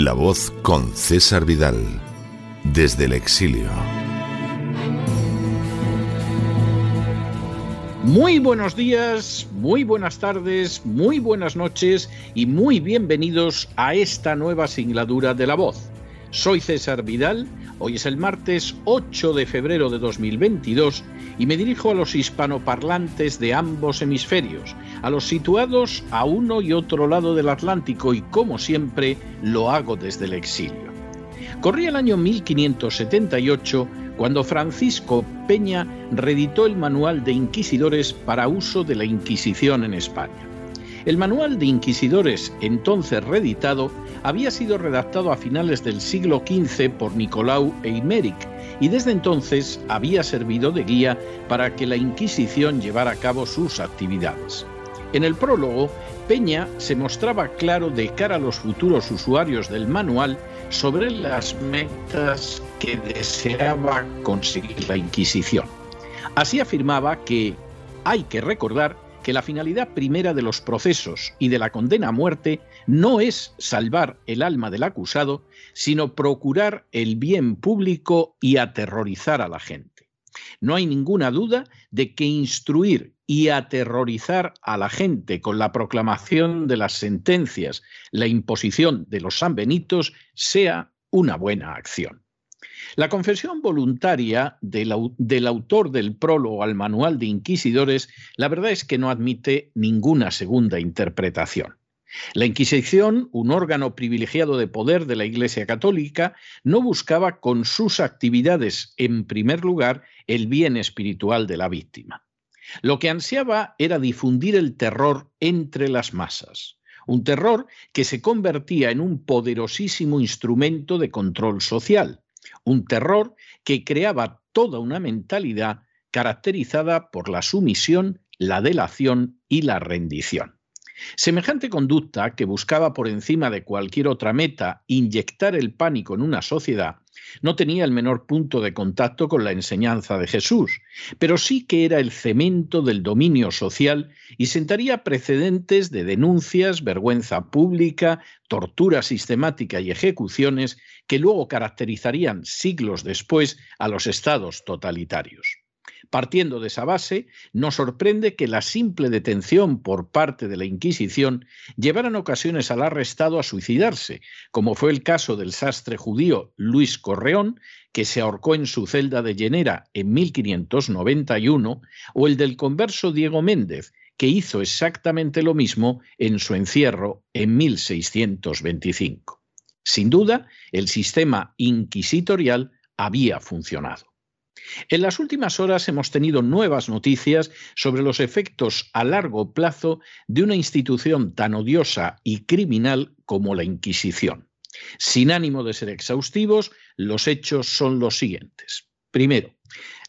La voz con César Vidal, desde el exilio. Muy buenos días, muy buenas tardes, muy buenas noches y muy bienvenidos a esta nueva singladura de La voz. Soy César Vidal, hoy es el martes 8 de febrero de 2022 y me dirijo a los hispanoparlantes de ambos hemisferios, a los situados a uno y otro lado del Atlántico y como siempre lo hago desde el exilio. Corría el año 1578 cuando Francisco Peña reeditó el Manual de Inquisidores para uso de la Inquisición en España. El Manual de Inquisidores, entonces reeditado, había sido redactado a finales del siglo XV por Nicolau Eimeric y desde entonces había servido de guía para que la Inquisición llevara a cabo sus actividades. En el prólogo, Peña se mostraba claro de cara a los futuros usuarios del manual sobre las metas que deseaba conseguir la Inquisición. Así afirmaba que hay que recordar que la finalidad primera de los procesos y de la condena a muerte no es salvar el alma del acusado, sino procurar el bien público y aterrorizar a la gente. No hay ninguna duda de que instruir y aterrorizar a la gente con la proclamación de las sentencias, la imposición de los sanbenitos, sea una buena acción. La confesión voluntaria del, del, autor del prólogo al manual de inquisidores, la verdad es que no admite ninguna segunda interpretación. La Inquisición, un órgano privilegiado de poder de la Iglesia Católica, no buscaba con sus actividades, en primer lugar, el bien espiritual de la víctima. Lo que ansiaba era difundir el terror entre las masas, un terror que se convertía en un poderosísimo instrumento de control social, un terror que creaba toda una mentalidad caracterizada por la sumisión, la delación y la rendición. Semejante conducta, que buscaba por encima de cualquier otra meta inyectar el pánico en una sociedad, no tenía el menor punto de contacto con la enseñanza de Jesús, pero sí que era el cemento del dominio social y sentaría precedentes de denuncias, vergüenza pública, tortura sistemática y ejecuciones que luego caracterizarían siglos después a los estados totalitarios. Partiendo de esa base, nos sorprende que la simple detención por parte de la Inquisición llevara en ocasiones al arrestado a suicidarse, como fue el caso del sastre judío Luis Correón, que se ahorcó en su celda de Llenera en 1591, o el del converso Diego Méndez, que hizo exactamente lo mismo en su encierro en 1625. Sin duda, el sistema inquisitorial había funcionado. En las últimas horas hemos tenido nuevas noticias sobre los efectos a largo plazo de una institución tan odiosa y criminal como la Inquisición. Sin ánimo de ser exhaustivos, los hechos son los siguientes. Primero,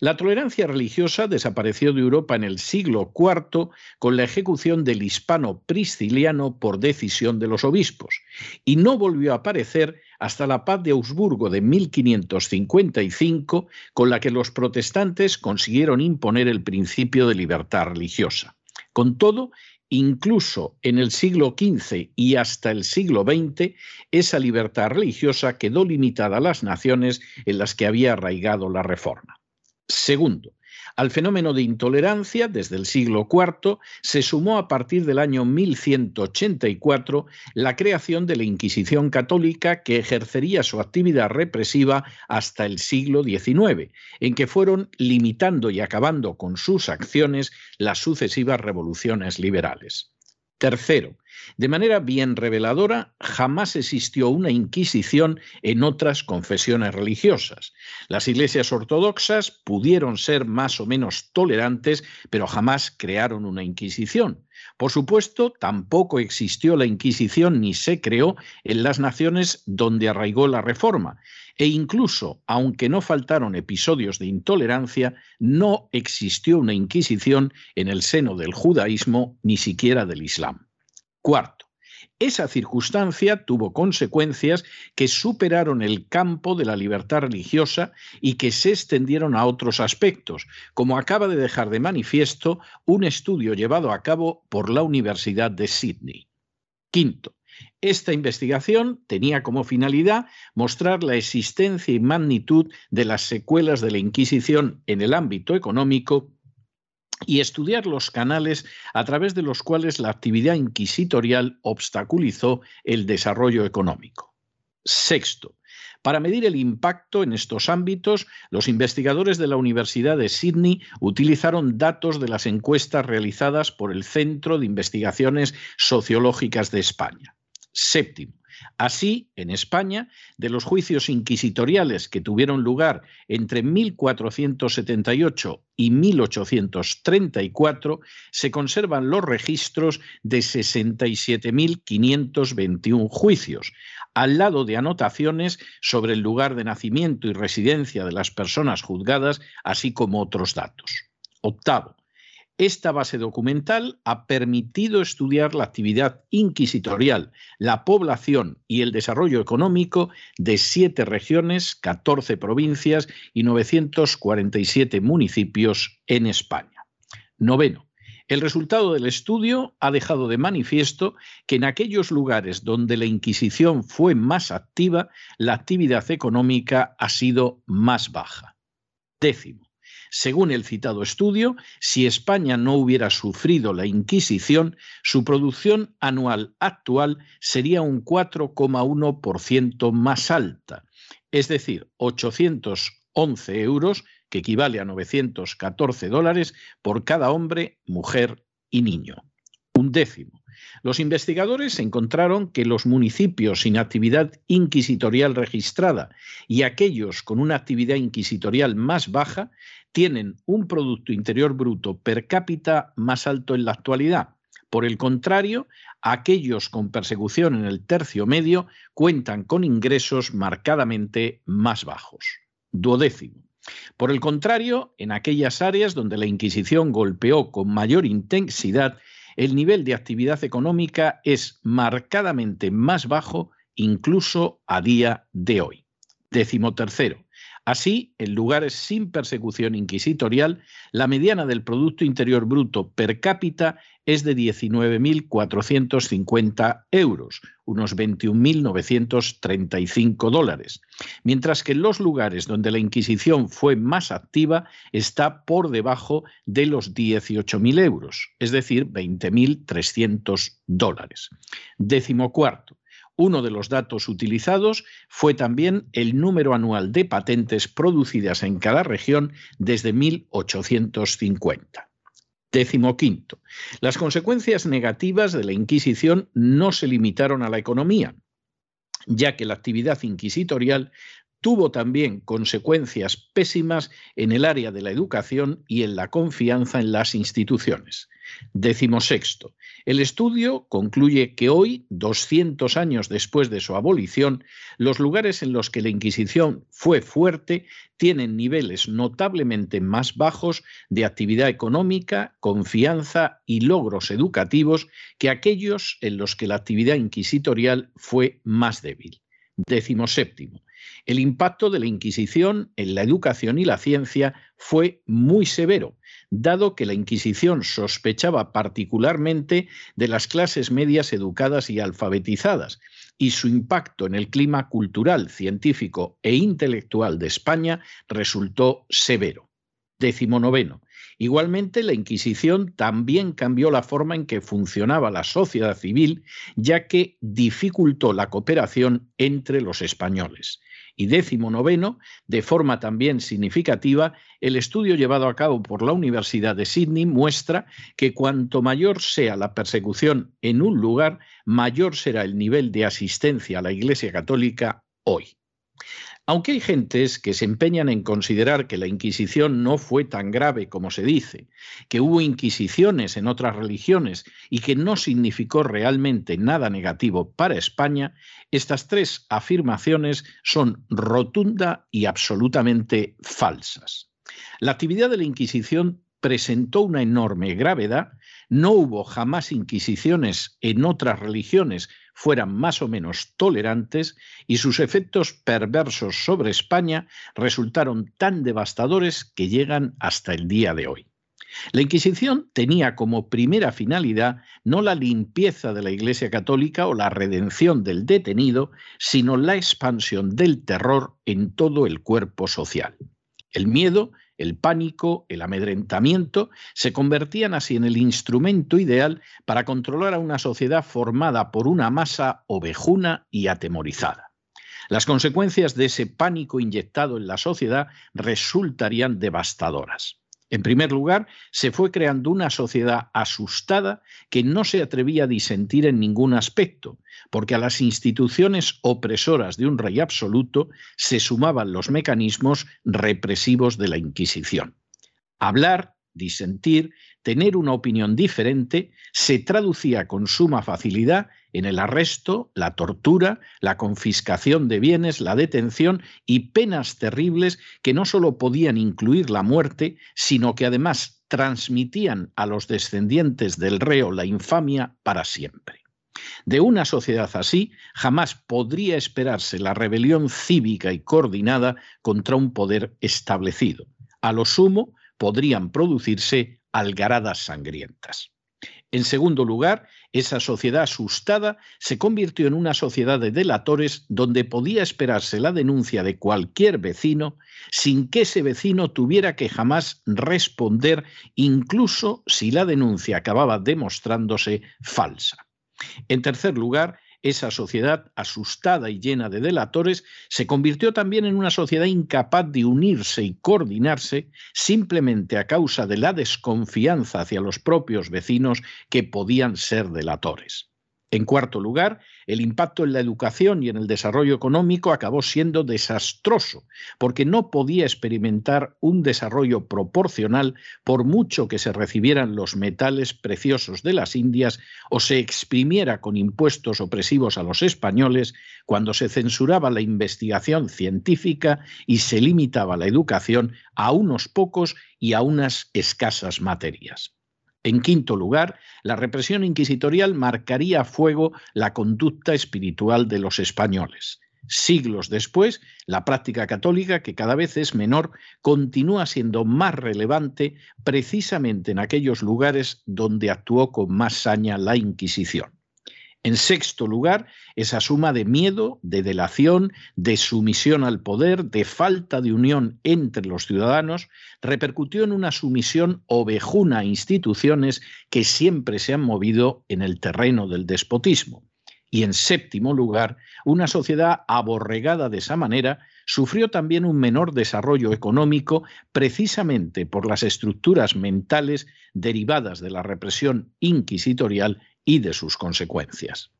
la tolerancia religiosa desapareció de Europa en el siglo IV con la ejecución del hispano prisciliano por decisión de los obispos y no volvió a aparecer hasta la paz de Augsburgo de 1555 con la que los protestantes consiguieron imponer el principio de libertad religiosa. Con todo, incluso en el siglo XV y hasta el siglo XX, esa libertad religiosa quedó limitada a las naciones en las que había arraigado la reforma. Segundo, al fenómeno de intolerancia desde el siglo IV se sumó a partir del año 1184 la creación de la Inquisición católica que ejercería su actividad represiva hasta el siglo XIX, en que fueron limitando y acabando con sus acciones las sucesivas revoluciones liberales. Tercero, de manera bien reveladora, jamás existió una Inquisición en otras confesiones religiosas. Las iglesias ortodoxas pudieron ser más o menos tolerantes, pero jamás crearon una Inquisición. Por supuesto, tampoco existió la Inquisición ni se creó en las naciones donde arraigó la Reforma. E incluso, aunque no faltaron episodios de intolerancia, no existió una Inquisición en el seno del judaísmo ni siquiera del Islam. Cuarto, esa circunstancia tuvo consecuencias que superaron el campo de la libertad religiosa y que se extendieron a otros aspectos, como acaba de dejar de manifiesto un estudio llevado a cabo por la Universidad de Sydney. Quinto, esta investigación tenía como finalidad mostrar la existencia y magnitud de las secuelas de la Inquisición en el ámbito económico y estudiar los canales a través de los cuales la actividad inquisitorial obstaculizó el desarrollo económico. Sexto, para medir el impacto en estos ámbitos, los investigadores de la Universidad de Sydney utilizaron datos de las encuestas realizadas por el Centro de Investigaciones Sociológicas de España. Séptimo, Así, en España, de los juicios inquisitoriales que tuvieron lugar entre 1478 y 1834, se conservan los registros de 67.521 juicios, al lado de anotaciones sobre el lugar de nacimiento y residencia de las personas juzgadas, así como otros datos. Octavo, esta base documental ha permitido estudiar la actividad inquisitorial, la población y el desarrollo económico de siete regiones, 14 provincias y 947 municipios en España. Noveno. El resultado del estudio ha dejado de manifiesto que en aquellos lugares donde la Inquisición fue más activa, la actividad económica ha sido más baja. Décimo. Según el citado estudio, si España no hubiera sufrido la Inquisición, su producción anual actual sería un 4,1% más alta, es decir, 811 euros, que equivale a 914 dólares por cada hombre, mujer y niño. Un décimo. Los investigadores encontraron que los municipios sin actividad inquisitorial registrada y aquellos con una actividad inquisitorial más baja tienen un Producto Interior Bruto per cápita más alto en la actualidad. Por el contrario, aquellos con persecución en el tercio medio cuentan con ingresos marcadamente más bajos. Duodécimo. Por el contrario, en aquellas áreas donde la Inquisición golpeó con mayor intensidad, el nivel de actividad económica es marcadamente más bajo incluso a día de hoy. Décimo tercero. Así, en lugares sin persecución inquisitorial, la mediana del Producto Interior Bruto per cápita es de 19.450 euros, unos 21.935 dólares, mientras que en los lugares donde la Inquisición fue más activa está por debajo de los 18.000 euros, es decir, 20.300 dólares. Décimo cuarto. Uno de los datos utilizados fue también el número anual de patentes producidas en cada región desde 1850. Décimo quinto. Las consecuencias negativas de la Inquisición no se limitaron a la economía, ya que la actividad inquisitorial tuvo también consecuencias pésimas en el área de la educación y en la confianza en las instituciones. Décimo sexto. El estudio concluye que hoy, 200 años después de su abolición, los lugares en los que la Inquisición fue fuerte tienen niveles notablemente más bajos de actividad económica, confianza y logros educativos que aquellos en los que la actividad inquisitorial fue más débil. Décimo séptimo. El impacto de la Inquisición en la educación y la ciencia fue muy severo, dado que la Inquisición sospechaba particularmente de las clases medias educadas y alfabetizadas, y su impacto en el clima cultural, científico e intelectual de España resultó severo. Décimo noveno. Igualmente, la Inquisición también cambió la forma en que funcionaba la sociedad civil, ya que dificultó la cooperación entre los españoles Y décimo noveno, de forma también significativa, el estudio llevado a cabo por la Universidad de Sydney muestra que cuanto mayor sea la persecución en un lugar, mayor será el nivel de asistencia a la Iglesia Católica hoy. Aunque hay gentes que se empeñan en considerar que la Inquisición no fue tan grave como se dice, que hubo inquisiciones en otras religiones y que no significó realmente nada negativo para España, estas tres afirmaciones son rotunda y absolutamente falsas. La actividad de la Inquisición presentó una enorme gravedad, no hubo jamás inquisiciones en otras religiones fueran más o menos tolerantes y sus efectos perversos sobre España resultaron tan devastadores que llegan hasta el día de hoy. La Inquisición tenía como primera finalidad no la limpieza de la Iglesia Católica o la redención del detenido, sino la expansión del terror en todo el cuerpo social. El miedo el pánico, el amedrentamiento, se convertían así en el instrumento ideal para controlar a una sociedad formada por una masa ovejuna y atemorizada. Las consecuencias de ese pánico inyectado en la sociedad resultarían devastadoras. En primer lugar, se fue creando una sociedad asustada que no se atrevía a disentir en ningún aspecto, porque a las instituciones opresoras de un rey absoluto se sumaban los mecanismos represivos de la Inquisición. Hablar, disentir, tener una opinión diferente se traducía con suma facilidad en el arresto, la tortura, la confiscación de bienes, la detención y penas terribles que no solo podían incluir la muerte, sino que además transmitían a los descendientes del reo la infamia para siempre. De una sociedad así jamás podría esperarse la rebelión cívica y coordinada contra un poder establecido. A lo sumo podrían producirse algaradas sangrientas. En segundo lugar, esa sociedad asustada se convirtió en una sociedad de delatores donde podía esperarse la denuncia de cualquier vecino sin que ese vecino tuviera que jamás responder, incluso si la denuncia acababa demostrándose falsa. En tercer lugar, esa sociedad asustada y llena de delatores se convirtió también en una sociedad incapaz de unirse y coordinarse simplemente a causa de la desconfianza hacia los propios vecinos que podían ser delatores. En cuarto lugar, el impacto en la educación y en el desarrollo económico acabó siendo desastroso, porque no podía experimentar un desarrollo proporcional por mucho que se recibieran los metales preciosos de las Indias o se exprimiera con impuestos opresivos a los españoles cuando se censuraba la investigación científica y se limitaba la educación a unos pocos y a unas escasas materias. En quinto lugar, la represión inquisitorial marcaría a fuego la conducta espiritual de los españoles. Siglos después, la práctica católica, que cada vez es menor, continúa siendo más relevante precisamente en aquellos lugares donde actuó con más saña la Inquisición. En sexto lugar, esa suma de miedo, de delación, de sumisión al poder, de falta de unión entre los ciudadanos, repercutió en una sumisión ovejuna a instituciones que siempre se han movido en el terreno del despotismo. Y en séptimo lugar, una sociedad aborregada de esa manera sufrió también un menor desarrollo económico precisamente por las estructuras mentales derivadas de la represión inquisitorial y de sus consecuencias.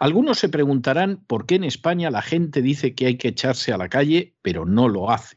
Algunos se preguntarán por qué en España la gente dice que hay que echarse a la calle, pero no lo hace.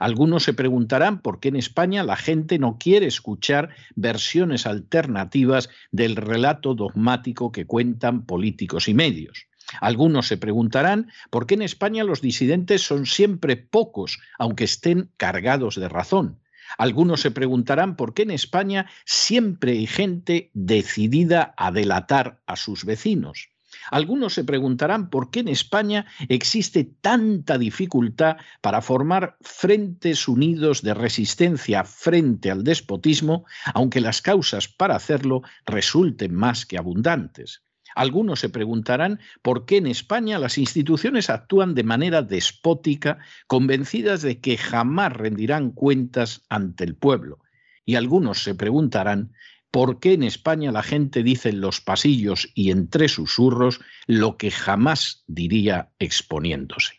Algunos se preguntarán por qué en España la gente no quiere escuchar versiones alternativas del relato dogmático que cuentan políticos y medios. Algunos se preguntarán por qué en España los disidentes son siempre pocos, aunque estén cargados de razón. Algunos se preguntarán por qué en España siempre hay gente decidida a delatar a sus vecinos. Algunos se preguntarán por qué en España existe tanta dificultad para formar frentes unidos de resistencia frente al despotismo, aunque las causas para hacerlo resulten más que abundantes. Algunos se preguntarán por qué en España las instituciones actúan de manera despótica, convencidas de que jamás rendirán cuentas ante el pueblo. Y algunos se preguntarán por qué en España la gente dice en los pasillos y entre susurros lo que jamás diría exponiéndose.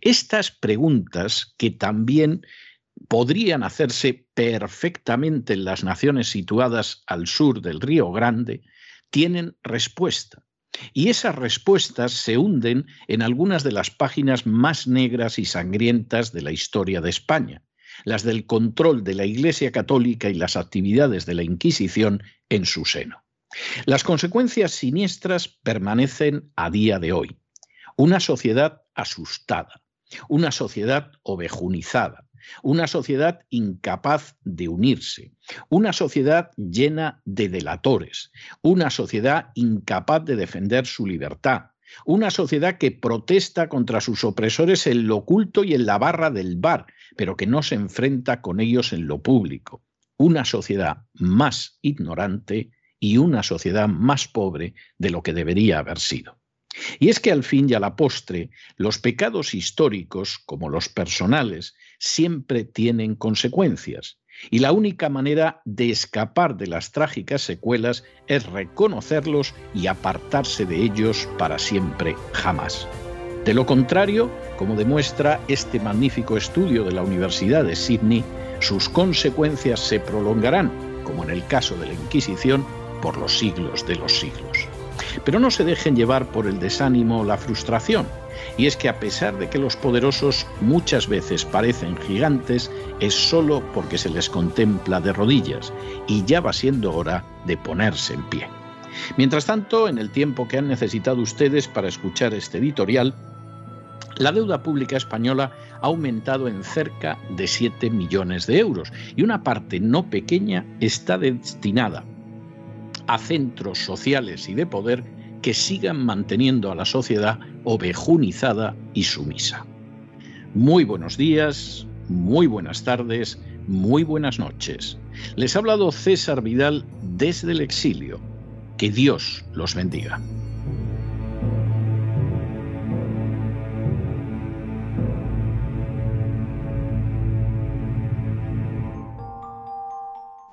Estas preguntas que también podrían hacerse perfectamente en las naciones situadas al sur del Río Grande, tienen respuesta. Y esas respuestas se hunden en algunas de las páginas más negras y sangrientas de la historia de España, las del control de la Iglesia Católica y las actividades de la Inquisición en su seno. Las consecuencias siniestras permanecen a día de hoy. Una sociedad asustada, una sociedad ovejunizada, una sociedad incapaz de unirse, una sociedad llena de delatores, una sociedad incapaz de defender su libertad, una sociedad que protesta contra sus opresores en lo oculto y en la barra del bar, pero que no se enfrenta con ellos en lo público, una sociedad más ignorante y una sociedad más pobre de lo que debería haber sido. Y es que al fin y a la postre, los pecados históricos, como los personales, siempre tienen consecuencias. Y la única manera de escapar de las trágicas secuelas es reconocerlos y apartarse de ellos para siempre, jamás. De lo contrario, como demuestra este magnífico estudio de la Universidad de Sydney, sus consecuencias se prolongarán, como en el caso de la Inquisición, por los siglos de los siglos. Pero no se dejen llevar por el desánimo o la frustración. Y es que a pesar de que los poderosos muchas veces parecen gigantes, es solo porque se les contempla de rodillas y ya va siendo hora de ponerse en pie. Mientras tanto, en el tiempo que han necesitado ustedes para escuchar este editorial, la deuda pública española ha aumentado en cerca de 7 millones de euros y una parte no pequeña está destinada a centros sociales y de poder que sigan manteniendo a la sociedad ovejunizada y sumisa. Muy buenos días, muy buenas tardes, muy buenas noches. Les ha hablado César Vidal desde el exilio. Que Dios los bendiga.